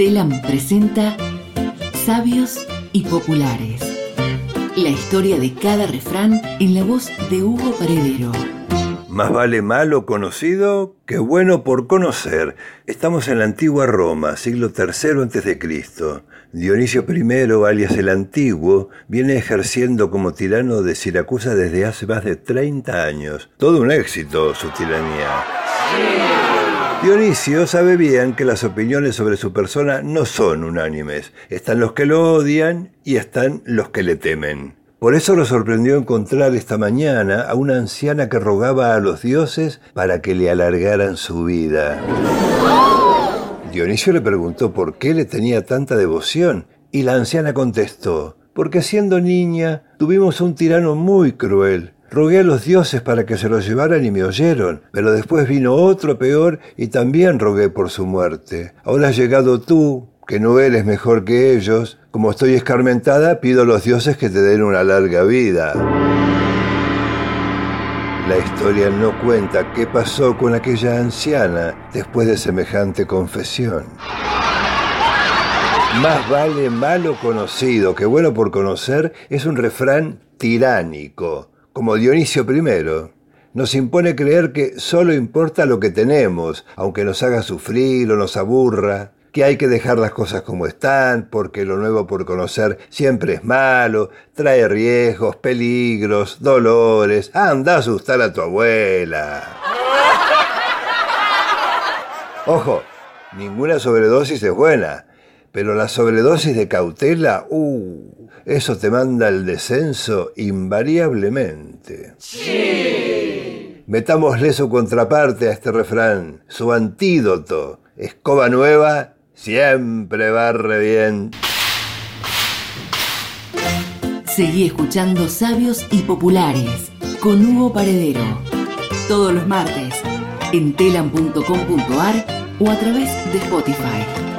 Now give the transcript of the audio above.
Telam presenta Sabios y Populares. La historia de cada refrán en la voz de Hugo Paredero. Más vale malo conocido que bueno por conocer. Estamos en la antigua Roma, siglo III a.C. Dionisio I, alias el Antiguo, viene ejerciendo como tirano de Siracusa desde hace más de 30 años. Todo un éxito su tiranía. Dionisio sabe bien que las opiniones sobre su persona no son unánimes. Están los que lo odian y están los que le temen. Por eso lo sorprendió encontrar esta mañana a una anciana que rogaba a los dioses para que le alargaran su vida. Dionisio le preguntó por qué le tenía tanta devoción y la anciana contestó, porque siendo niña tuvimos un tirano muy cruel Rogué a los dioses para que se lo llevaran y me oyeron, pero después vino otro peor y también rogué por su muerte. Ahora has llegado tú, que no eres mejor que ellos. Como estoy escarmentada, pido a los dioses que te den una larga vida. La historia no cuenta qué pasó con aquella anciana después de semejante confesión. Más vale malo conocido que bueno por conocer es un refrán tiránico como Dionisio I, nos impone creer que solo importa lo que tenemos, aunque nos haga sufrir o nos aburra, que hay que dejar las cosas como están, porque lo nuevo por conocer siempre es malo, trae riesgos, peligros, dolores. Anda a asustar a tu abuela. Ojo, ninguna sobredosis es buena, pero la sobredosis de cautela, uh, eso te manda al descenso invariablemente. Sí. Metámosle su contraparte a este refrán, su antídoto. Escoba nueva siempre barre bien. Seguí escuchando Sabios y Populares con Hugo Paredero. Todos los martes en telam.com.ar o a través de Spotify.